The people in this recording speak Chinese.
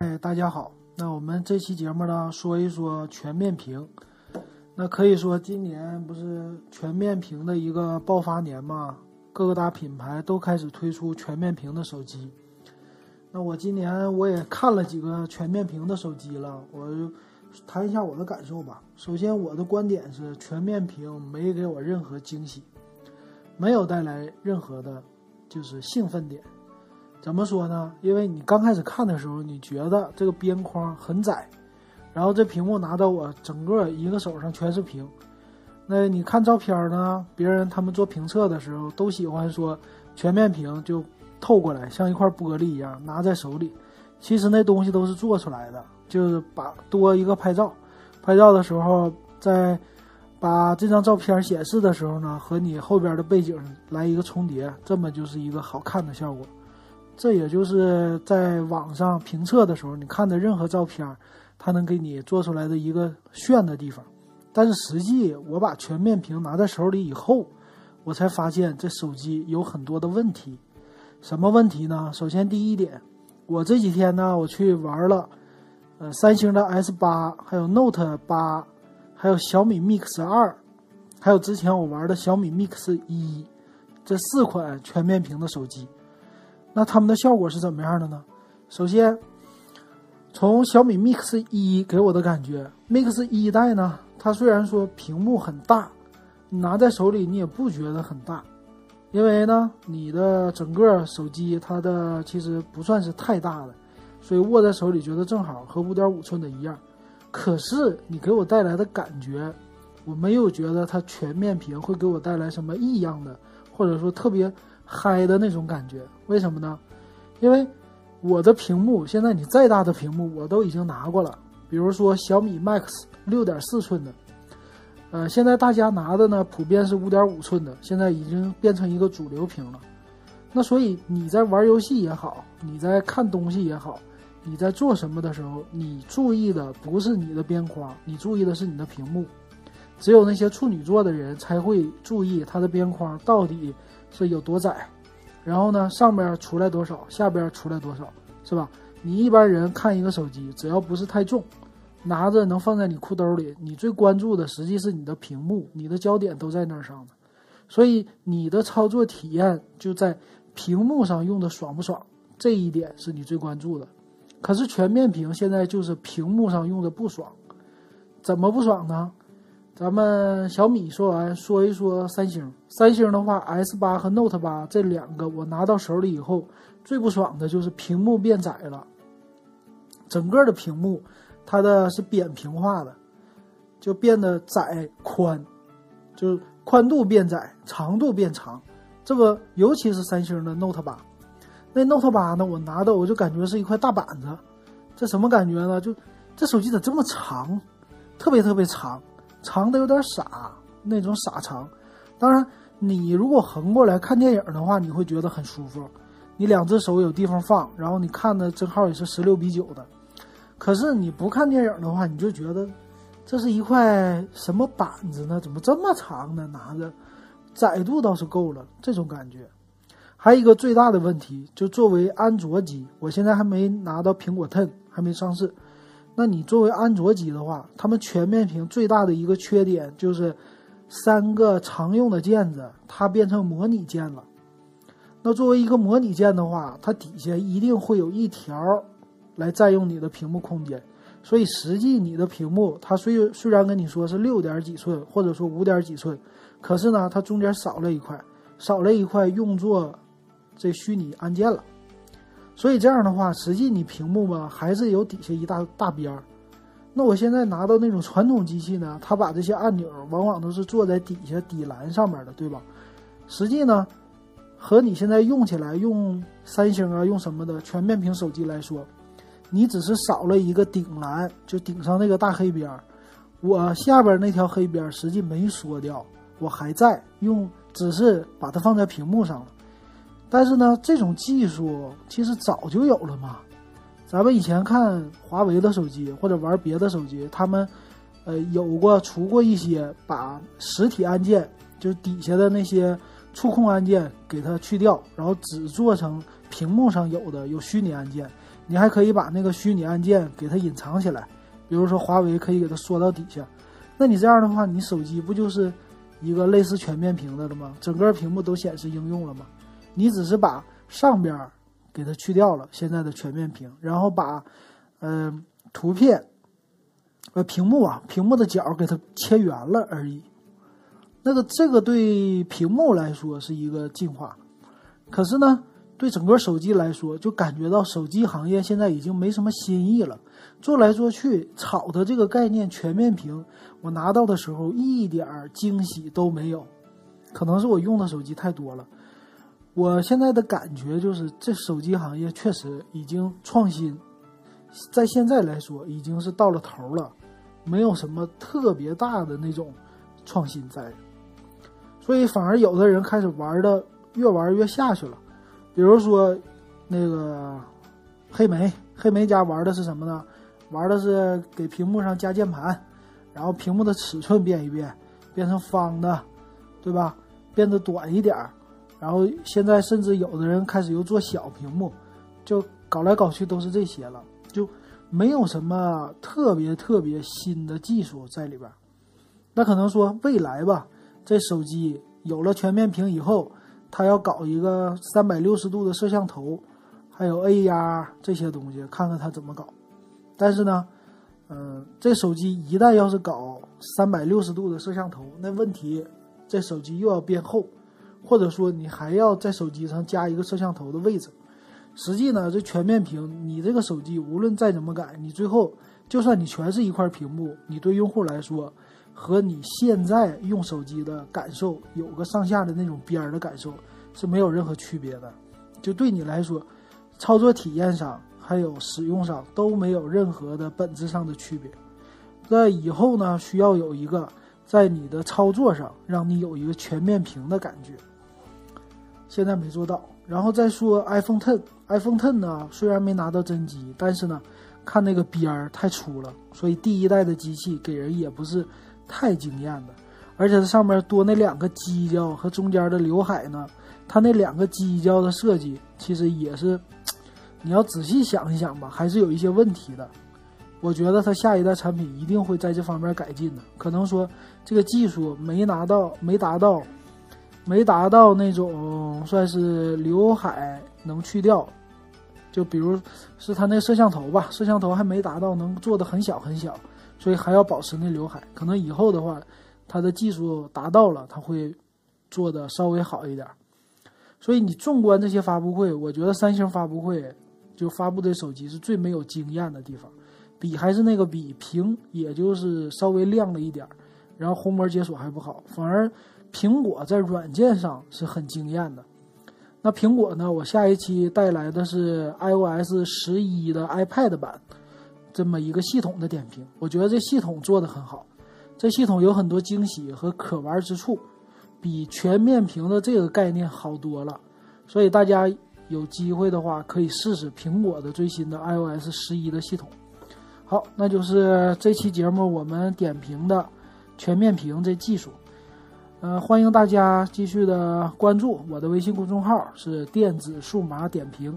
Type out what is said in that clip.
哎，大家好，那我们这期节目呢，说一说全面屏。那可以说今年不是全面屏的一个爆发年嘛？各个大品牌都开始推出全面屏的手机。那我今年我也看了几个全面屏的手机了，我谈一下我的感受吧。首先，我的观点是全面屏没给我任何惊喜，没有带来任何的，就是兴奋点。怎么说呢？因为你刚开始看的时候，你觉得这个边框很窄，然后这屏幕拿到我整个一个手上全是屏。那你看照片呢？别人他们做评测的时候都喜欢说全面屏就透过来像一块玻璃一样拿在手里。其实那东西都是做出来的，就是把多一个拍照，拍照的时候在把这张照片显示的时候呢，和你后边的背景来一个重叠，这么就是一个好看的效果。这也就是在网上评测的时候，你看的任何照片，它能给你做出来的一个炫的地方。但是实际我把全面屏拿在手里以后，我才发现这手机有很多的问题。什么问题呢？首先第一点，我这几天呢，我去玩了，呃，三星的 S 八，还有 Note 八，还有小米 Mix 二，还有之前我玩的小米 Mix 一，这四款全面屏的手机。那它们的效果是怎么样的呢？首先，从小米 Mix 一给我的感觉，Mix 一代呢，它虽然说屏幕很大，你拿在手里你也不觉得很大，因为呢，你的整个手机它的其实不算是太大的，所以握在手里觉得正好和五点五寸的一样。可是你给我带来的感觉，我没有觉得它全面屏会给我带来什么异样的，或者说特别。嗨的那种感觉，为什么呢？因为我的屏幕现在你再大的屏幕我都已经拿过了，比如说小米 Max 六点四寸的，呃，现在大家拿的呢普遍是五点五寸的，现在已经变成一个主流屏了。那所以你在玩游戏也好，你在看东西也好，你在做什么的时候，你注意的不是你的边框，你注意的是你的屏幕。只有那些处女座的人才会注意它的边框到底。是有多窄，然后呢，上边出来多少，下边出来多少，是吧？你一般人看一个手机，只要不是太重，拿着能放在你裤兜里，你最关注的实际是你的屏幕，你的焦点都在那儿上的，所以你的操作体验就在屏幕上用的爽不爽，这一点是你最关注的。可是全面屏现在就是屏幕上用的不爽，怎么不爽呢？咱们小米说完，说一说三星。三星的话，S 八和 Note 八这两个，我拿到手里以后，最不爽的就是屏幕变窄了。整个的屏幕，它的是扁平化的，就变得窄宽，就宽度变窄，长度变长。这个尤其是三星的 Note 八，那 Note 八呢，我拿到我就感觉是一块大板子。这什么感觉呢？就这手机咋这么长，特别特别长。长的有点傻，那种傻长。当然，你如果横过来看电影的话，你会觉得很舒服。你两只手有地方放，然后你看的正好也是十六比九的。可是你不看电影的话，你就觉得这是一块什么板子呢？怎么这么长呢？拿着，窄度倒是够了，这种感觉。还有一个最大的问题，就作为安卓机，我现在还没拿到苹果 Ten，还没上市。那你作为安卓机的话，他们全面屏最大的一个缺点就是三个常用的键子它变成模拟键了。那作为一个模拟键的话，它底下一定会有一条来占用你的屏幕空间，所以实际你的屏幕它虽虽然跟你说是六点几寸或者说五点几寸，可是呢它中间少了一块，少了一块用作这虚拟按键了。所以这样的话，实际你屏幕吧还是有底下一大大边儿。那我现在拿到那种传统机器呢，它把这些按钮往往都是坐在底下底栏上面的，对吧？实际呢，和你现在用起来用三星啊用什么的全面屏手机来说，你只是少了一个顶栏，就顶上那个大黑边儿。我下边那条黑边儿实际没缩掉，我还在用，只是把它放在屏幕上了。但是呢，这种技术其实早就有了嘛。咱们以前看华为的手机或者玩别的手机，他们，呃，有过出过一些把实体按键，就是底下的那些触控按键给它去掉，然后只做成屏幕上有的有虚拟按键。你还可以把那个虚拟按键给它隐藏起来，比如说华为可以给它缩到底下。那你这样的话，你手机不就是一个类似全面屏的了吗？整个屏幕都显示应用了吗？你只是把上边给它去掉了，现在的全面屏，然后把嗯图片呃屏幕啊屏幕的角给它切圆了而已。那个这个对屏幕来说是一个进化，可是呢？对整个手机来说，就感觉到手机行业现在已经没什么新意了。做来做去，炒的这个概念全面屏，我拿到的时候一点惊喜都没有。可能是我用的手机太多了。我现在的感觉就是，这手机行业确实已经创新，在现在来说已经是到了头了，没有什么特别大的那种创新在。所以反而有的人开始玩的越玩越下去了。比如说，那个黑莓，黑莓家玩的是什么呢？玩的是给屏幕上加键盘，然后屏幕的尺寸变一变，变成方的，对吧？变得短一点儿。然后现在甚至有的人开始又做小屏幕，就搞来搞去都是这些了，就没有什么特别特别新的技术在里边。那可能说未来吧，这手机有了全面屏以后。它要搞一个三百六十度的摄像头，还有 AR 这些东西，看看它怎么搞。但是呢，嗯，这手机一旦要是搞三百六十度的摄像头，那问题这手机又要变厚，或者说你还要在手机上加一个摄像头的位置。实际呢，这全面屏，你这个手机无论再怎么改，你最后就算你全是一块屏幕，你对用户来说。和你现在用手机的感受有个上下的那种边儿的感受是没有任何区别的，就对你来说，操作体验上还有使用上都没有任何的本质上的区别。在以后呢，需要有一个在你的操作上让你有一个全面屏的感觉，现在没做到。然后再说 iPhone Ten，iPhone Ten 呢虽然没拿到真机，但是呢，看那个边儿太粗了，所以第一代的机器给人也不是。太惊艳的，而且它上面多那两个犄角和中间的刘海呢，它那两个犄角的设计其实也是，你要仔细想一想吧，还是有一些问题的。我觉得它下一代产品一定会在这方面改进的。可能说这个技术没拿到，没达到，没达到那种算是刘海能去掉，就比如是它那摄像头吧，摄像头还没达到能做的很小很小。所以还要保持那刘海，可能以后的话，它的技术达到了，它会做的稍微好一点。所以你纵观这些发布会，我觉得三星发布会就发布的手机是最没有经验的地方，笔还是那个笔，屏也就是稍微亮了一点，然后虹膜解锁还不好，反而苹果在软件上是很惊艳的。那苹果呢？我下一期带来的是 iOS 十一的 iPad 版。这么一个系统的点评，我觉得这系统做的很好，这系统有很多惊喜和可玩之处，比全面屏的这个概念好多了。所以大家有机会的话，可以试试苹果的最新的 iOS 十一的系统。好，那就是这期节目我们点评的全面屏这技术。呃，欢迎大家继续的关注我的微信公众号，是电子数码点评。